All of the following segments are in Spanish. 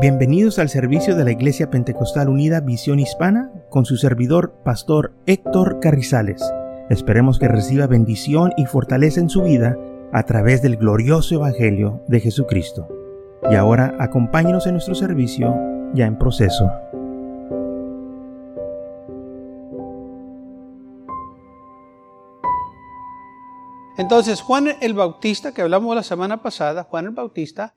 Bienvenidos al servicio de la Iglesia Pentecostal Unida Visión Hispana con su servidor, Pastor Héctor Carrizales. Esperemos que reciba bendición y fortaleza en su vida a través del glorioso Evangelio de Jesucristo. Y ahora acompáñenos en nuestro servicio ya en proceso. Entonces, Juan el Bautista, que hablamos la semana pasada, Juan el Bautista,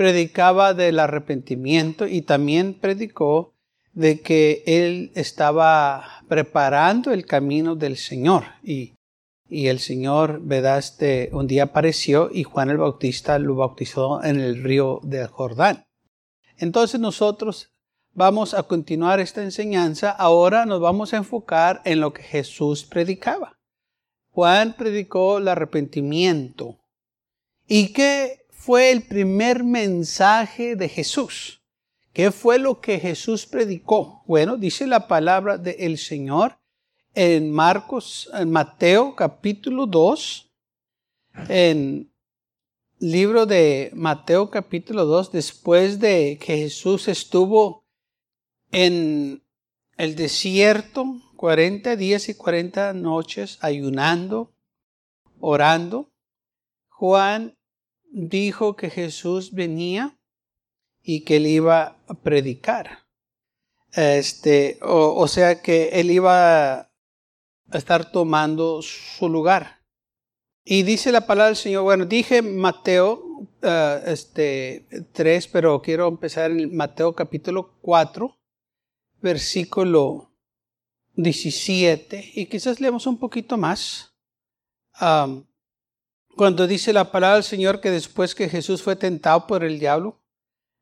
predicaba del arrepentimiento y también predicó de que él estaba preparando el camino del Señor. Y, y el Señor, ¿verdad? Este, un día apareció y Juan el Bautista lo bautizó en el río del Jordán. Entonces nosotros vamos a continuar esta enseñanza. Ahora nos vamos a enfocar en lo que Jesús predicaba. Juan predicó el arrepentimiento. ¿Y qué fue el primer mensaje de Jesús? ¿Qué fue lo que Jesús predicó? Bueno, dice la palabra del Señor en Marcos, en Mateo capítulo 2, en libro de Mateo capítulo 2, después de que Jesús estuvo en el desierto 40 días y 40 noches ayunando, orando, Juan dijo que Jesús venía y que él iba a predicar. Este, o, sea que él iba a estar tomando su lugar. Y dice la palabra del Señor, bueno, dije Mateo uh, este, 3, pero quiero empezar en Mateo capítulo 4, versículo 17, y quizás leemos un poquito más. Cuando dice la palabra del Señor que después que Jesús fue tentado por el diablo,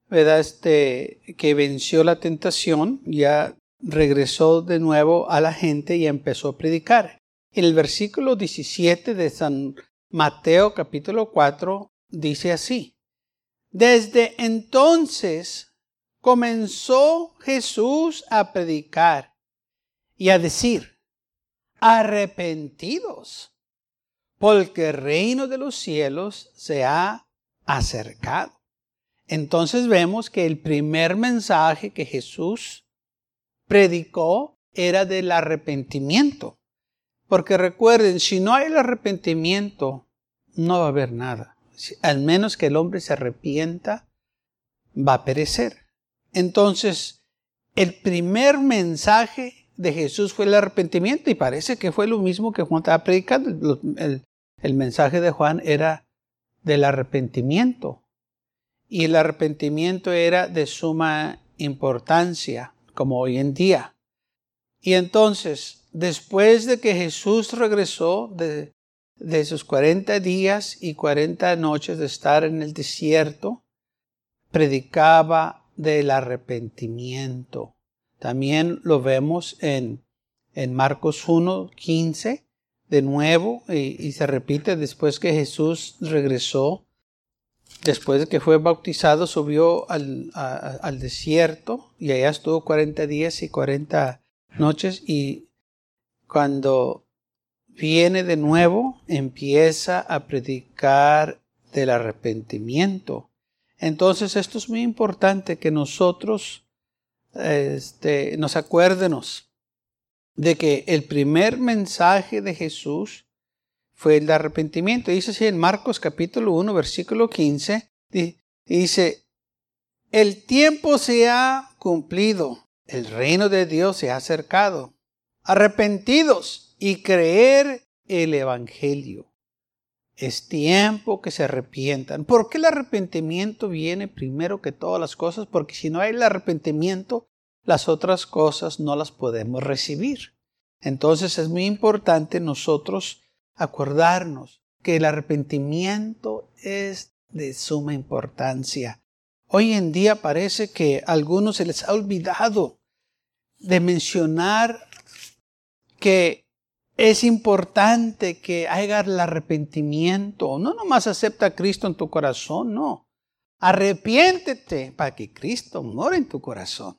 ¿verdad? Este, que venció la tentación, ya regresó de nuevo a la gente y empezó a predicar. En el versículo 17 de San Mateo capítulo 4 dice así, desde entonces comenzó Jesús a predicar y a decir, arrepentidos porque el reino de los cielos se ha acercado. Entonces vemos que el primer mensaje que Jesús predicó era del arrepentimiento. Porque recuerden, si no hay el arrepentimiento, no va a haber nada. Al menos que el hombre se arrepienta, va a perecer. Entonces, el primer mensaje de Jesús fue el arrepentimiento y parece que fue lo mismo que Juan estaba predicando. Mensaje de Juan era del arrepentimiento. Y el arrepentimiento era de suma importancia, como hoy en día. Y entonces, después de que Jesús regresó de, de sus 40 días y 40 noches de estar en el desierto, predicaba del arrepentimiento. También lo vemos en, en Marcos 1, 15, de nuevo y, se repite después que Jesús regresó, después de que fue bautizado, subió al, al desierto y allá estuvo 40 días y 40 noches y cuando viene de nuevo empieza a predicar del arrepentimiento. Entonces esto es muy importante que nosotros este, nos acuérdenos de que el primer mensaje de Jesús fue el de arrepentimiento. Dice así en Marcos capítulo 1, versículo 15, dice, el tiempo se ha cumplido, el reino de Dios se ha acercado. Arrepentidos y creer el Evangelio. Es tiempo que se arrepientan. ¿Por qué el arrepentimiento viene primero que todas las cosas? Porque si no hay el arrepentimiento, las otras cosas no las podemos recibir. Entonces es muy importante nosotros acordarnos que el arrepentimiento es de suma importancia. Hoy en día parece que a algunos se les ha olvidado de mencionar que es importante que haya el arrepentimiento. No nomás acepta a Cristo en tu corazón, no. Arrepiéntete para que Cristo more en tu corazón.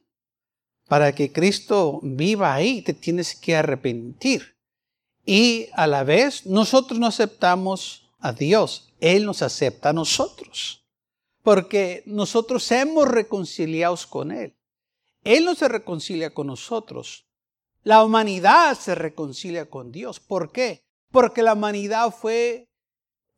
Para que Cristo viva ahí, te tienes que arrepentir. Y a la vez, nosotros no aceptamos a Dios, Él nos acepta a nosotros. porque nosotros hemos reconciliados con Él. Él no se reconcilia con nosotros. La humanidad se reconcilia con Dios. ¿Por qué? Porque la humanidad fue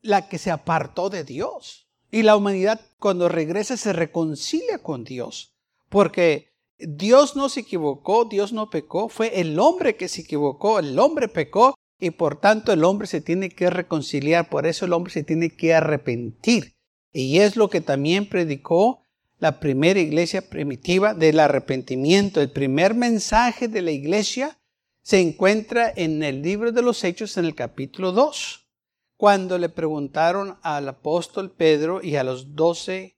la que se apartó de Dios. Y la humanidad cuando regresa se reconcilia con Dios. Porque Dios no se equivocó, Dios no pecó, fue el hombre que se equivocó, el hombre pecó y por tanto el hombre se tiene que reconciliar, por eso el hombre se tiene que arrepentir. Y es lo que también predicó la primera iglesia primitiva del arrepentimiento. El primer mensaje de la iglesia se encuentra en el libro de los Hechos en el capítulo 2, cuando le preguntaron al apóstol Pedro y a los doce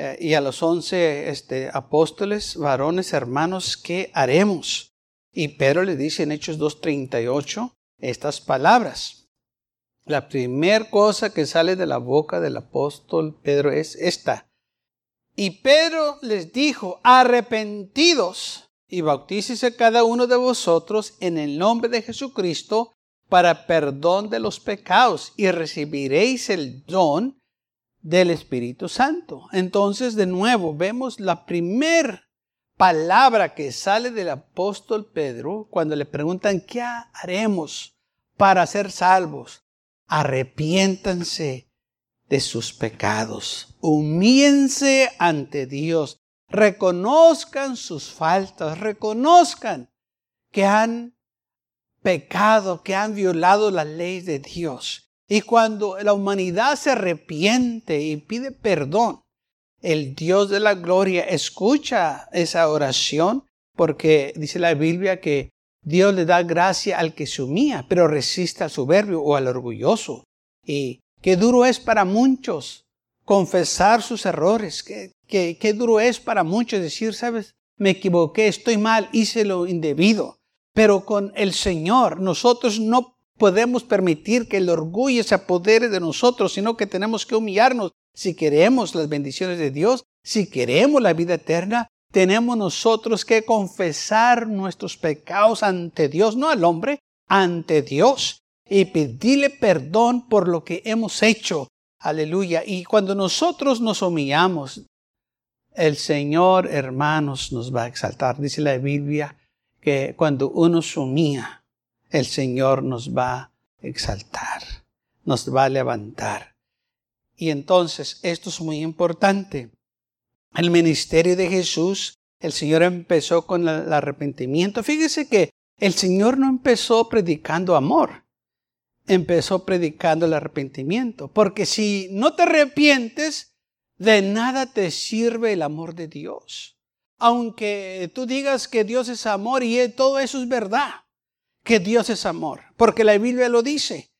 eh, y a los once este, apóstoles, varones, hermanos, ¿qué haremos? Y Pedro le dice en Hechos 2.38 estas palabras. La primera cosa que sale de la boca del apóstol Pedro es esta. Y Pedro les dijo, arrepentidos y bautícese cada uno de vosotros en el nombre de Jesucristo para perdón de los pecados y recibiréis el don del Espíritu Santo. Entonces, de nuevo, vemos la primera palabra que sale del apóstol Pedro cuando le preguntan, ¿qué haremos para ser salvos? Arrepiéntanse de sus pecados, humíense ante Dios, reconozcan sus faltas, reconozcan que han pecado, que han violado la ley de Dios y cuando la humanidad se arrepiente y pide perdón, el Dios de la gloria escucha esa oración porque dice la Biblia que Dios le da gracia al que se pero resiste al soberbio o al orgulloso. Y qué duro es para muchos confesar sus errores, qué, qué, qué duro es para muchos decir, sabes, me equivoqué, estoy mal, hice lo indebido. Pero con el Señor nosotros no podemos permitir que el orgullo se apodere de nosotros, sino que tenemos que humillarnos. Si queremos las bendiciones de Dios, si queremos la vida eterna, tenemos nosotros que confesar nuestros pecados ante Dios, no al hombre, ante Dios, y pedirle perdón por lo que hemos hecho. Aleluya. Y cuando nosotros nos humillamos, el Señor, hermanos, nos va a exaltar. Dice la Biblia que cuando uno se humilla, el Señor nos va a exaltar, nos va a levantar. Y entonces, esto es muy importante. El ministerio de Jesús, el Señor empezó con el arrepentimiento. Fíjese que el Señor no empezó predicando amor, empezó predicando el arrepentimiento. Porque si no te arrepientes, de nada te sirve el amor de Dios. Aunque tú digas que Dios es amor y todo eso es verdad que Dios es amor, porque la Biblia lo dice.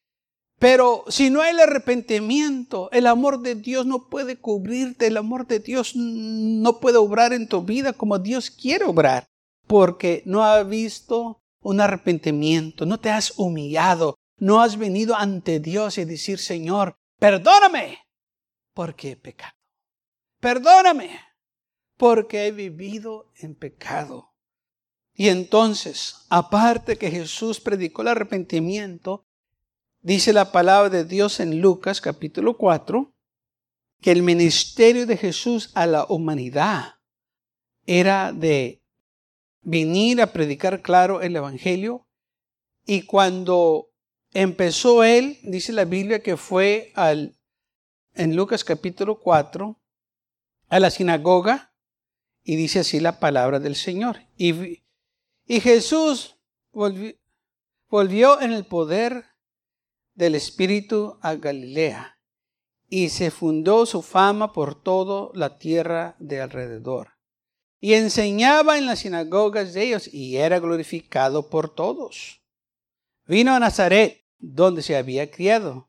Pero si no hay el arrepentimiento, el amor de Dios no puede cubrirte, el amor de Dios no puede obrar en tu vida como Dios quiere obrar, porque no has visto un arrepentimiento, no te has humillado, no has venido ante Dios y decir, Señor, perdóname porque he pecado. Perdóname porque he vivido en pecado. Y entonces, aparte que Jesús predicó el arrepentimiento, dice la palabra de Dios en Lucas capítulo 4, que el ministerio de Jesús a la humanidad era de venir a predicar claro el Evangelio. Y cuando empezó él, dice la Biblia que fue al, en Lucas capítulo 4, a la sinagoga, y dice así la palabra del Señor. Y y Jesús volvió, en el poder del Espíritu a Galilea y se fundó su fama por toda la tierra de alrededor. Y enseñaba en las sinagogas de ellos y era glorificado por todos. Vino a Nazaret, donde se había criado.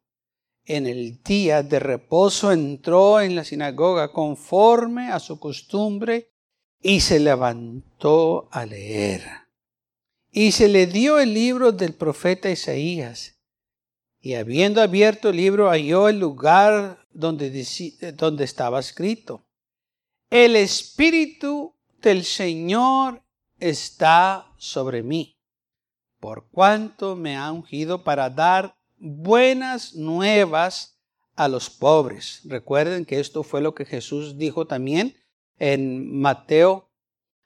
En el día de reposo entró en la sinagoga conforme a su costumbre y se levantó a leer. Y se le dio el libro del profeta Isaías. Y habiendo abierto el libro, halló el lugar donde, donde estaba escrito. El Espíritu del Señor está sobre mí, por cuanto me ha ungido para dar buenas nuevas a los pobres. Recuerden que esto fue lo que Jesús dijo también en Mateo,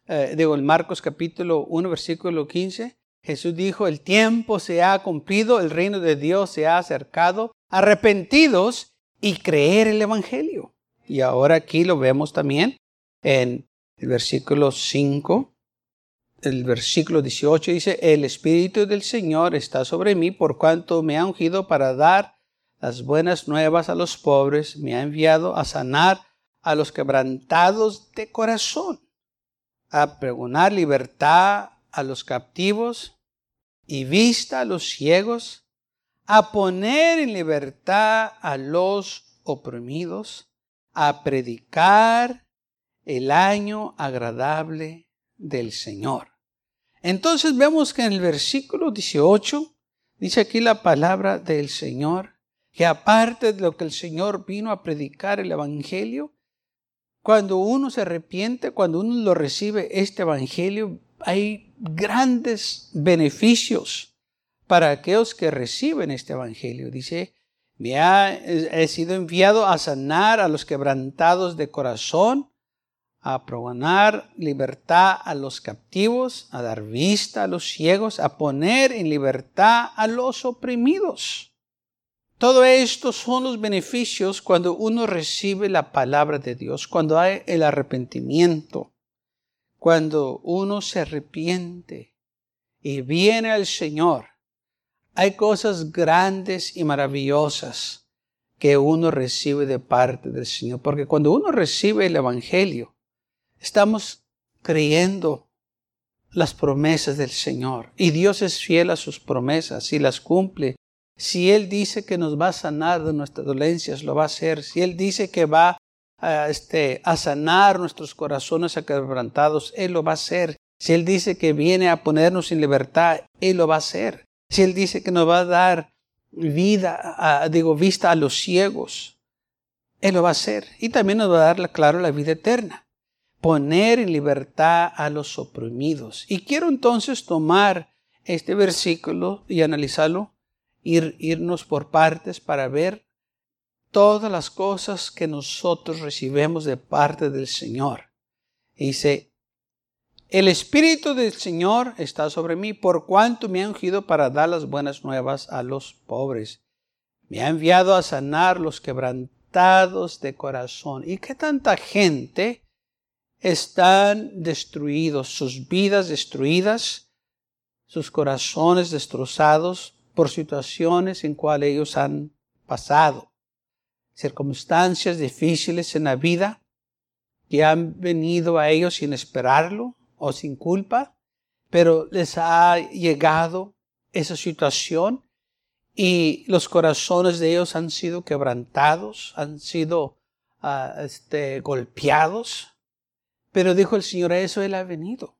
eh, digo, Marcos capítulo 1, versículo 15. Jesús dijo, el tiempo se ha cumplido, el reino de Dios se ha acercado, arrepentidos y creer el Evangelio. Y ahora aquí lo vemos también en el versículo 5 el versículo 18 dice, el Espíritu del Señor está sobre mí por cuanto me ha ungido para dar las buenas nuevas a los pobres, me ha enviado a sanar a los quebrantados de corazón, a pregonar libertad a los captivos y vista a los ciegos, a poner en libertad a los oprimidos, a predicar el año agradable del Señor. Entonces vemos que en el versículo 18 dice aquí la palabra del Señor, que aparte de lo que el Señor vino a predicar el Evangelio, cuando uno se arrepiente, cuando uno lo recibe este Evangelio, hay grandes beneficios para aquellos que reciben este Evangelio. Dice, me ha, he sido enviado a sanar a los quebrantados de corazón, a proganar libertad a los captivos, a dar vista a los ciegos, a poner en libertad a los oprimidos. Todo esto son los beneficios cuando uno recibe la palabra de Dios, cuando hay el arrepentimiento, cuando uno se arrepiente y viene al Señor. Hay cosas grandes y maravillosas que uno recibe de parte del Señor, porque cuando uno recibe el Evangelio, Estamos creyendo las promesas del Señor y Dios es fiel a sus promesas y las cumple. Si Él dice que nos va a sanar de nuestras dolencias, lo va a hacer. Si Él dice que va a, este, a sanar nuestros corazones quebrantados, Él lo va a hacer. Si Él dice que viene a ponernos en libertad, Él lo va a hacer. Si Él dice que nos va a dar vida, digo, vista a los ciegos, Él lo va a hacer. Y también nos va a dar, claro, la vida eterna poner en libertad a los oprimidos. Y quiero entonces tomar este versículo y analizarlo, ir, irnos por partes para ver todas las cosas que nosotros recibimos de parte del Señor. dice, el Espíritu del Señor está sobre mí por cuanto me ha ungido para dar las buenas nuevas a los pobres. Me ha enviado a sanar los quebrantados de corazón. ¿Y qué tanta gente están destruidos, sus vidas destruidas, sus corazones destrozados por situaciones en cuales ellos han pasado, circunstancias difíciles en la vida que han venido a ellos sin esperarlo o sin culpa, pero les ha llegado esa situación y los corazones de ellos han sido quebrantados, han sido ah, este, golpeados. Pero dijo el Señor, a eso Él ha venido,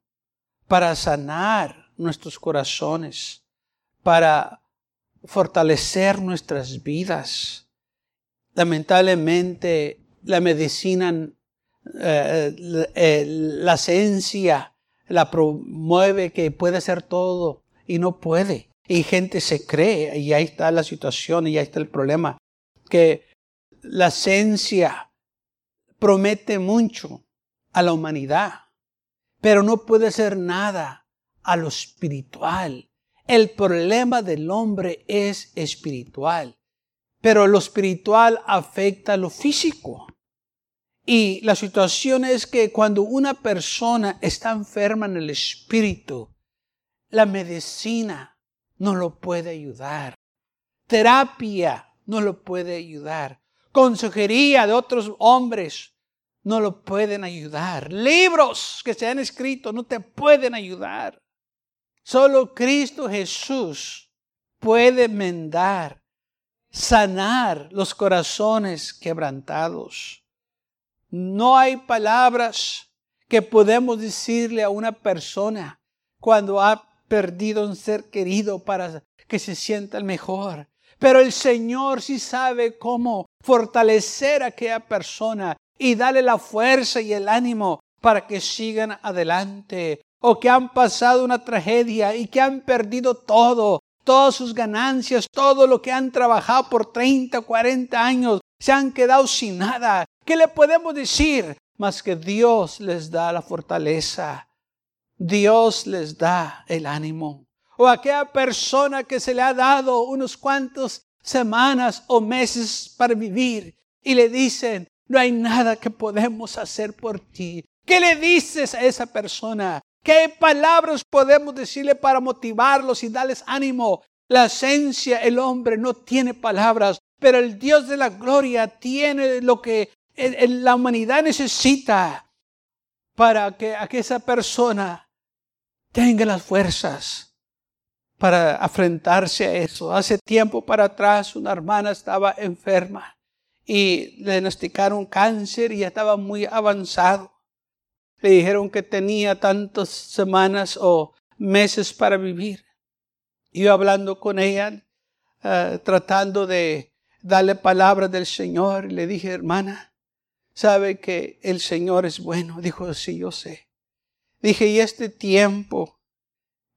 para sanar nuestros corazones, para fortalecer nuestras vidas. Lamentablemente, la medicina, eh, eh, la ciencia, la promueve que puede hacer todo y no puede. Y gente se cree, y ahí está la situación, y ahí está el problema, que la ciencia promete mucho, a la humanidad, pero no puede ser nada a lo espiritual. El problema del hombre es espiritual, pero lo espiritual afecta lo físico. Y la situación es que cuando una persona está enferma en el espíritu, la medicina no lo puede ayudar. Terapia no lo puede ayudar. Consejería de otros hombres no lo pueden ayudar. Libros que se han escrito no te pueden ayudar. Solo Cristo Jesús puede mendar, sanar los corazones quebrantados. No hay palabras que podemos decirle a una persona cuando ha perdido un ser querido para que se sienta mejor. Pero el Señor sí sabe cómo fortalecer a aquella persona y dale la fuerza y el ánimo para que sigan adelante. O que han pasado una tragedia y que han perdido todo, todas sus ganancias, todo lo que han trabajado por 30, 40 años se han quedado sin nada. ¿Qué le podemos decir? Más que Dios les da la fortaleza. Dios les da el ánimo. O aquella persona que se le ha dado unos cuantos semanas o meses para vivir y le dicen, no hay nada que podemos hacer por ti. ¿Qué le dices a esa persona? ¿Qué palabras podemos decirle para motivarlos y darles ánimo? La esencia, el hombre no tiene palabras, pero el Dios de la gloria tiene lo que la humanidad necesita para que, esa persona tenga las fuerzas para afrentarse a eso. Hace tiempo para atrás una hermana estaba enferma y le diagnosticaron cáncer y ya estaba muy avanzado. Le dijeron que tenía tantas semanas o meses para vivir. Yo hablando con ella, eh, tratando de darle palabras del Señor, le dije, hermana, sabe que el Señor es bueno. Dijo, sí, yo sé. Dije, y este tiempo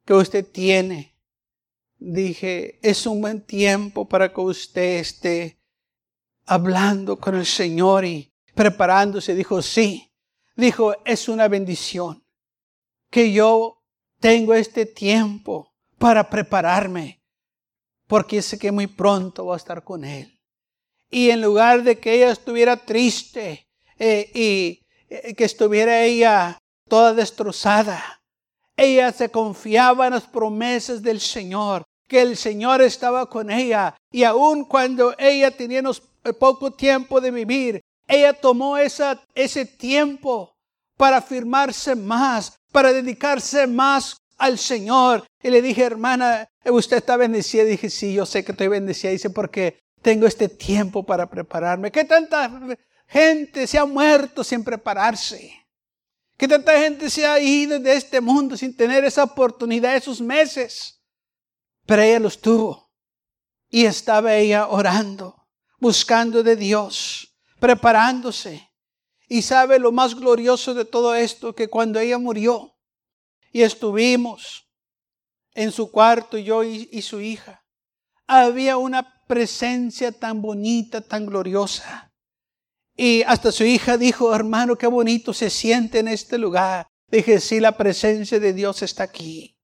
que usted tiene, dije, es un buen tiempo para que usted esté hablando con el Señor y preparándose. Dijo, sí. Dijo, es una bendición que yo tengo este tiempo para prepararme, porque sé que muy pronto voy a estar con Él. Y en lugar de que ella estuviera triste eh, y eh, que estuviera ella toda destrozada, ella se confiaba en las promesas del Señor, que el Señor estaba con ella. Y aun cuando ella tenía poco tiempo de vivir, ella tomó esa, ese tiempo para afirmarse más, para dedicarse más al Señor. Y le dije, hermana, usted está bendecida. dije, sí, yo sé que estoy bendecida. Dice, porque tengo este tiempo para prepararme. ¿Qué tanta gente se ha muerto sin prepararse? ¿Qué tanta gente se ha ido de este mundo sin tener esa oportunidad, esos meses? Pero ella los tuvo. Y estaba ella orando buscando de Dios, preparándose. Y sabe lo más glorioso de todo esto, que cuando ella murió y estuvimos en su cuarto, yo y, su hija, había una presencia tan bonita, tan gloriosa. Y hasta su hija dijo, hermano, qué bonito se siente en este lugar. Dije, sí, la presencia de Dios está aquí.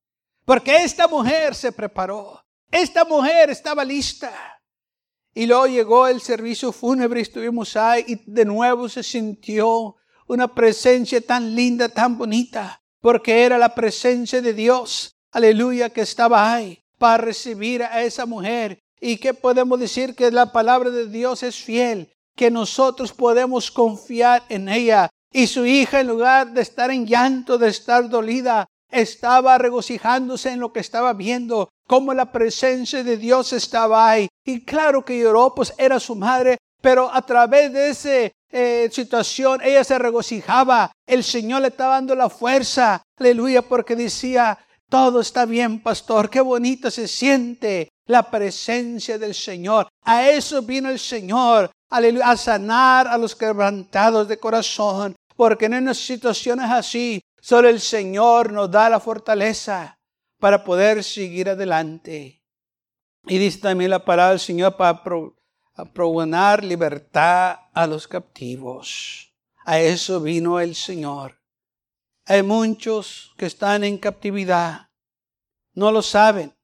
Porque esta mujer se preparó. Esta mujer estaba lista. Y luego llegó el servicio fúnebre, estuvimos ahí y de nuevo se sintió una presencia tan linda, tan bonita, porque era la presencia de Dios, aleluya, que estaba ahí para recibir a esa mujer. ¿Y qué podemos decir? Que la palabra de Dios es fiel, que nosotros podemos confiar en ella. Y su hija, en lugar de estar en llanto, de estar dolida, estaba regocijándose en lo que estaba viendo, cómo la presencia de Dios estaba ahí. Y claro que lloró, pues era su madre, pero a través de esa eh, situación ella se regocijaba. El Señor le estaba dando la fuerza, aleluya, porque decía, todo está bien, pastor, qué bonito se siente la presencia del Señor. A eso vino el Señor, aleluya, a sanar a los quebrantados de corazón, porque en unas situaciones así Solo el Señor nos da la fortaleza para poder seguir adelante. Y dice también la palabra del Señor para probunar libertad a los captivos. A eso vino el Señor. Hay muchos que están en captividad. No lo saben.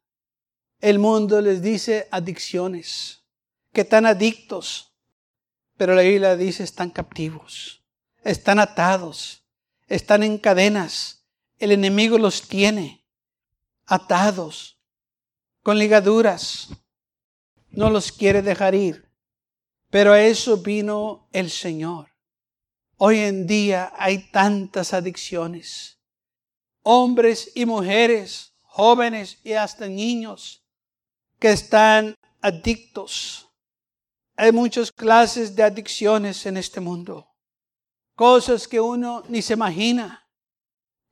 El mundo les dice adicciones, que están adictos. Pero la Biblia dice están captivos, están atados, están en cadenas. El enemigo los tiene atados, con ligaduras. No los quiere dejar ir. Pero a eso vino el Señor. Hoy en día hay tantas adicciones. Hombres y mujeres, jóvenes y hasta niños que están adictos. Hay muchas clases de adicciones en este mundo cosas que uno ni se imagina.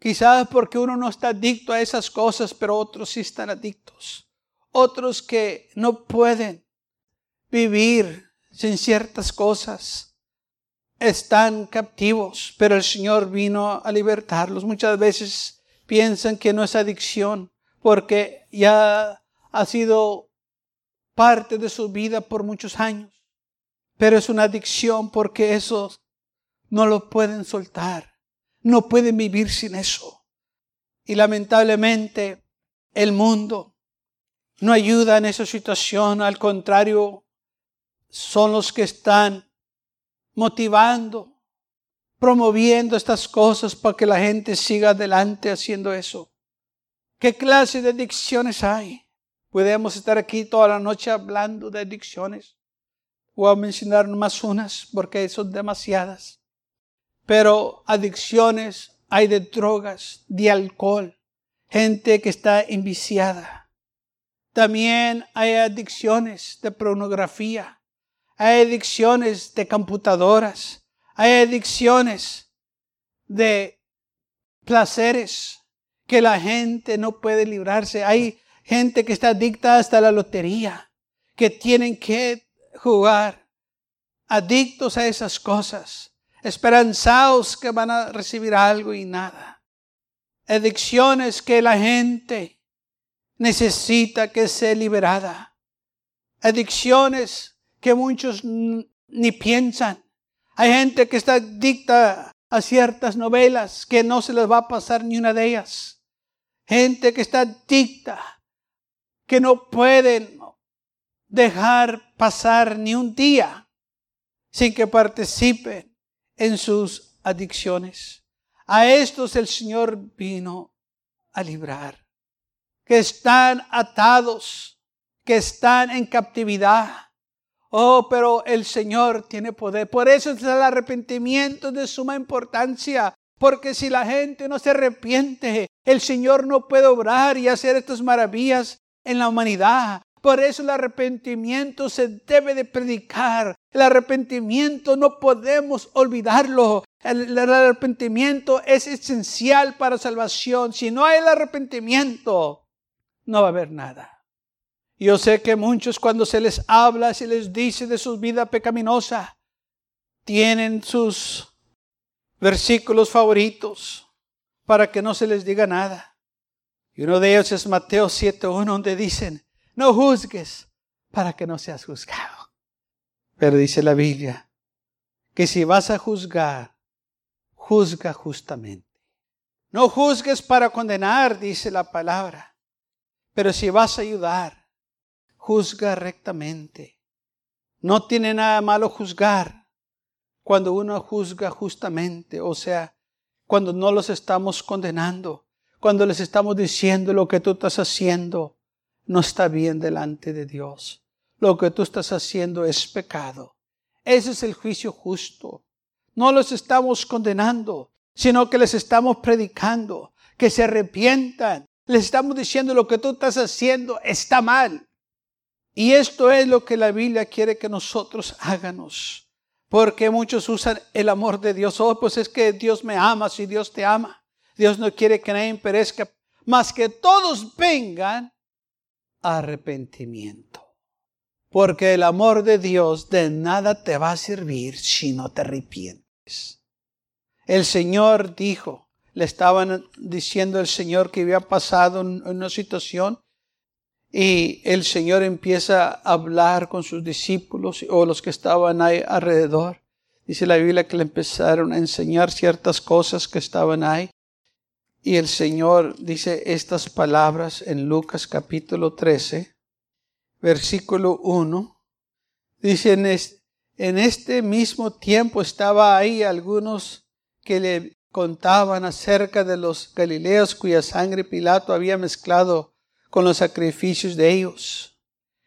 Quizás porque uno no está adicto a esas cosas, pero otros sí están adictos. Otros que no pueden vivir sin ciertas cosas. Están captivos, pero el Señor vino a libertarlos. Muchas veces piensan que no es adicción porque ya ha sido parte de su vida por muchos años. Pero es una adicción porque eso no lo pueden soltar. No pueden vivir sin eso. Y lamentablemente el mundo no ayuda en esa situación. Al contrario, son los que están motivando, promoviendo estas cosas para que la gente siga adelante haciendo eso. ¿Qué clase de adicciones hay? Podemos estar aquí toda la noche hablando de adicciones. Voy a mencionar más unas porque son demasiadas. Pero adicciones hay de drogas, de alcohol, gente que está enviciada. También hay adicciones de pornografía, hay adicciones de computadoras, hay adicciones de placeres que la gente no puede librarse. Hay gente que está adicta hasta la lotería, que tienen que jugar, adictos a esas cosas, esperanzados que van a recibir algo y nada. Adicciones que la gente necesita que sea liberada. Adicciones que muchos ni piensan. Hay gente que está adicta a ciertas novelas que no se les va a pasar ni una de ellas. Gente que está adicta que no pueden dejar pasar ni un día sin que participen en sus adicciones. A estos el Señor vino a librar, que están atados, que están en captividad. Oh, pero el Señor tiene poder. Por eso es el arrepentimiento de suma importancia. Porque si la gente no se arrepiente, el Señor no puede obrar y hacer estas maravillas en la humanidad. Por eso el arrepentimiento se debe de predicar. El arrepentimiento no podemos olvidarlo. El, arrepentimiento es esencial para salvación. Si no hay el arrepentimiento, no va a haber nada. Yo sé que muchos cuando se les habla, se les dice de su vida pecaminosa, tienen sus versículos favoritos para que no se les diga nada. Y uno de ellos es Mateo 7.1, donde dicen, no juzgues para que no seas juzgado. Pero dice la Biblia que si vas a juzgar, juzga justamente. No juzgues para condenar, dice la palabra. Pero si vas a ayudar, juzga rectamente. No tiene nada malo juzgar cuando uno juzga justamente, o sea, cuando no los estamos condenando cuando les estamos diciendo lo que tú estás haciendo no está bien delante de Dios. Lo que tú estás haciendo es pecado. Ese es el juicio justo. No los estamos condenando, sino que les estamos predicando, que se arrepientan. Les estamos diciendo lo que tú estás haciendo está mal. Y esto es lo que la Biblia quiere que nosotros hagamos. Porque muchos usan el amor de Dios. Oh, pues es que Dios me ama si Dios te ama. Dios no quiere que nadie perezca, más que todos vengan arrepentimiento. Porque el amor de Dios de nada te va a servir si no te arrepientes. El Señor dijo, le estaban diciendo el Señor que había pasado una situación y el Señor empieza a hablar con sus discípulos o los que estaban ahí alrededor. Dice la Biblia que le empezaron a enseñar ciertas cosas que estaban ahí. Y el Señor dice estas palabras en Lucas capítulo 13, versículo 1. Dice, en este mismo tiempo estaba ahí algunos que le contaban acerca de los galileos cuya sangre Pilato había mezclado con los sacrificios de ellos.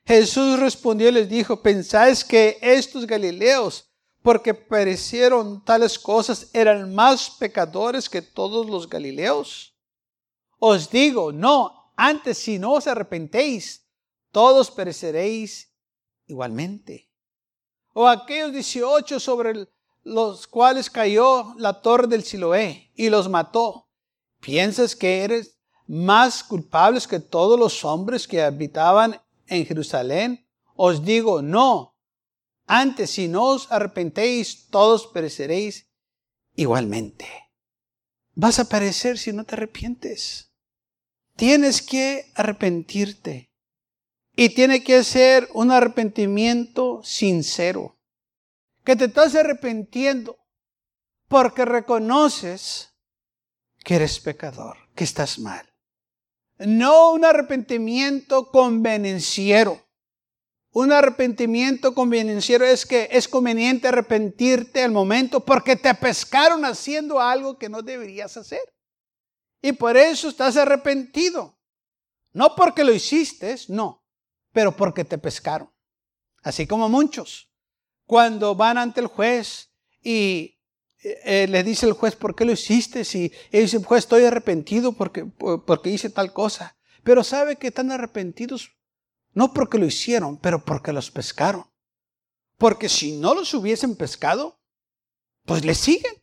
Jesús respondió y les dijo, ¿pensáis que estos galileos porque perecieron tales cosas, eran más pecadores que todos los galileos? Os digo, no, antes si no os arrepentéis, todos pereceréis igualmente. O aquellos 18 sobre los cuales cayó la torre del Siloé y los mató. ¿Piensas que eres más culpables que todos los hombres que habitaban en Jerusalén? Os digo, no, antes, si no os arrepentéis, todos pereceréis igualmente. Vas a perecer si no te arrepientes. Tienes que arrepentirte. Y tiene que ser un arrepentimiento sincero. que te estás arrepintiendo porque reconoces que eres pecador, que estás mal. No un arrepentimiento convenenciero. Un arrepentimiento convenenciero es que es conveniente arrepentirte al momento porque te pescaron haciendo algo que no deberías hacer. Y por eso estás arrepentido. No porque lo hiciste, no, pero porque te pescaron. Así como muchos, cuando van ante el juez y eh, le dice el juez, ¿por qué lo hiciste? Y él dice, juez, estoy arrepentido porque, porque hice tal cosa. Pero sabe que están arrepentidos no porque lo hicieron, pero porque los pescaron. Porque si no los hubiesen pescado, pues le siguen.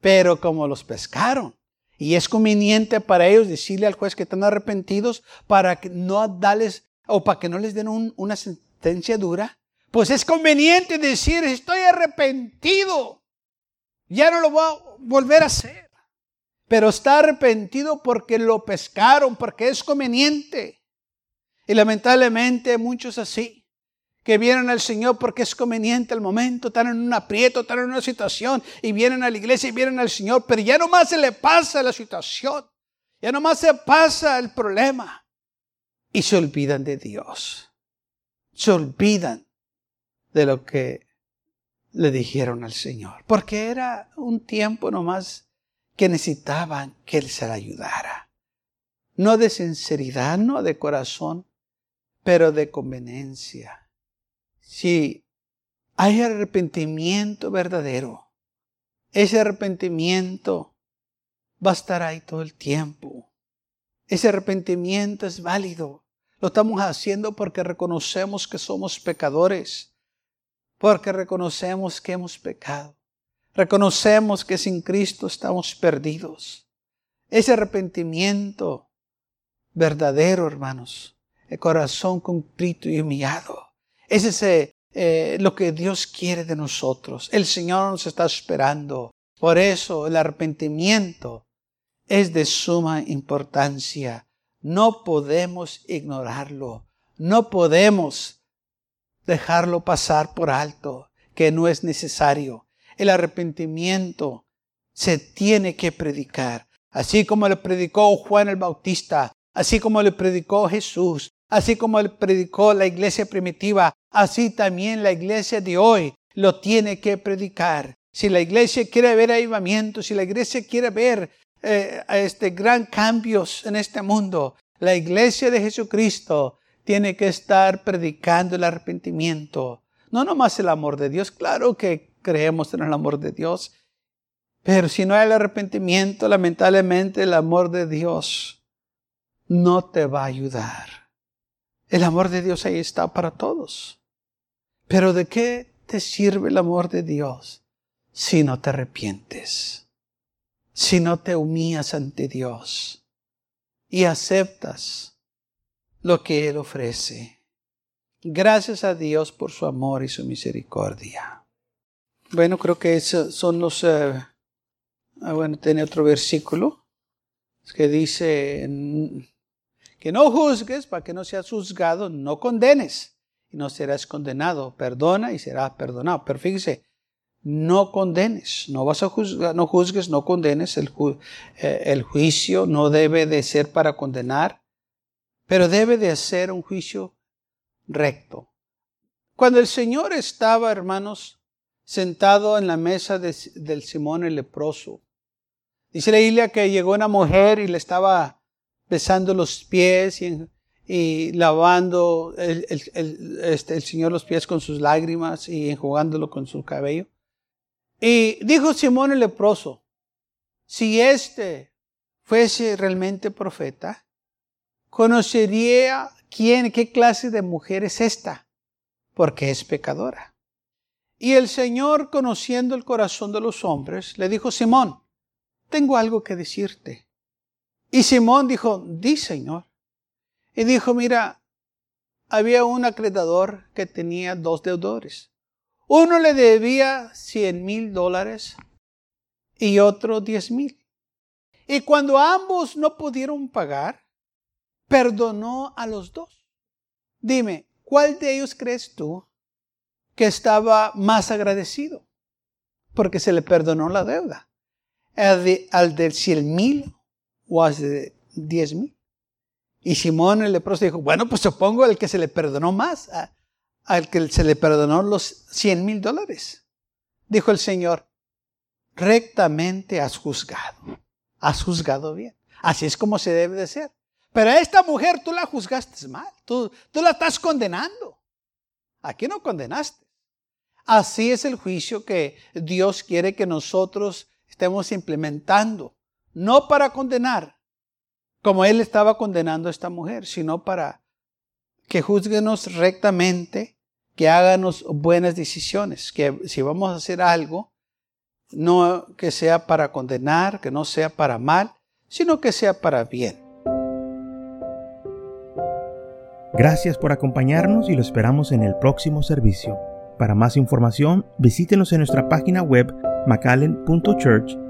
Pero como los pescaron, y es conveniente para ellos decirle al juez que están arrepentidos para que no darles o para que no les den una sentencia dura, pues es conveniente decir, estoy arrepentido. Ya no lo voy a volver a hacer. Pero está arrepentido porque lo pescaron, porque es conveniente. Y lamentablemente muchos así, que vienen al Señor porque es conveniente el momento, están en un aprieto, están en una situación y vienen a la iglesia y vienen al Señor, pero ya nomás se le pasa la situación, ya nomás se pasa el problema y se olvidan de Dios, se olvidan de lo que le dijeron al Señor, porque era un tiempo nomás que necesitaban que Él se le ayudara. No de sinceridad, no de corazón, pero de conveniencia. Si hay arrepentimiento verdadero, ese arrepentimiento va a estar ahí todo el tiempo. Ese arrepentimiento es válido. Lo estamos haciendo porque reconocemos que somos pecadores, porque reconocemos que hemos pecado. Reconocemos que sin Cristo estamos perdidos. Ese arrepentimiento verdadero, hermanos, el corazón contrito y humillado. Ese es eh, lo que Dios quiere de nosotros. El Señor nos está esperando. Por eso el arrepentimiento es de suma importancia. No podemos ignorarlo. No podemos dejarlo pasar por alto, que no es necesario. El arrepentimiento se tiene que predicar, así como le predicó Juan el Bautista, así como le predicó Jesús, Así como predicó la iglesia primitiva, así también la iglesia de hoy lo tiene que predicar. Si la iglesia quiere ver avivamiento, si la iglesia quiere ver eh, este gran cambios en este mundo, la iglesia de Jesucristo tiene que estar predicando el arrepentimiento. No nomás el amor de Dios, claro que creemos en el amor de Dios, pero si no hay el arrepentimiento, lamentablemente el amor de Dios no te va a ayudar. El amor de Dios ahí está para todos. Pero ¿de qué te sirve el amor de Dios si no te arrepientes? Si no te humillas ante Dios y aceptas lo que Él ofrece. Gracias a Dios por su amor y su misericordia. Bueno, creo que esos son los... Eh, ah, bueno, tiene otro versículo que dice que no juzgues para que no seas juzgado, no condenes y no serás condenado. Perdona y serás perdonado. Pero fíjese, no condenes, no vas a juzgar, no juzgues, no condenes. El, eh, el juicio no debe de ser para condenar, pero debe de ser un juicio recto. Cuando el Señor estaba, hermanos, sentado en la mesa del Simón el leproso, dice la Biblia que llegó una mujer y le estaba besando los pies y, lavando el, este, el, Señor los pies con sus lágrimas y enjugándolo con su cabello. Y dijo Simón el leproso, si este fuese realmente profeta, conocería quién, qué clase de mujer es esta, porque es pecadora. Y el Señor, conociendo el corazón de los hombres, le dijo, Simón, tengo algo que decirte. Y Simón dijo, di Señor. Y dijo, mira, había un acreedor que tenía dos deudores. Uno le debía cien mil dólares y otro diez mil. Y cuando ambos no pudieron pagar, perdonó a los dos. Dime, ¿cuál de ellos crees tú que estaba más agradecido porque se le perdonó la deuda. Al, de, al del cien mil o de diez mil. Y Simón el leproso dijo, bueno, pues supongo el que se le perdonó más, al que se le perdonó los cien mil dólares. Dijo el Señor, rectamente has juzgado, has juzgado bien. Así es como se debe de ser. Pero a esta mujer tú la juzgaste mal, tú, tú la estás condenando. Aquí no condenaste. Así es el juicio que Dios quiere que nosotros estemos implementando. No para condenar, como Él estaba condenando a esta mujer, sino para que juzguenos rectamente, que háganos buenas decisiones, que si vamos a hacer algo, no que sea para condenar, que no sea para mal, sino que sea para bien. Gracias por acompañarnos y lo esperamos en el próximo servicio. Para más información, visítenos en nuestra página web macallen.church.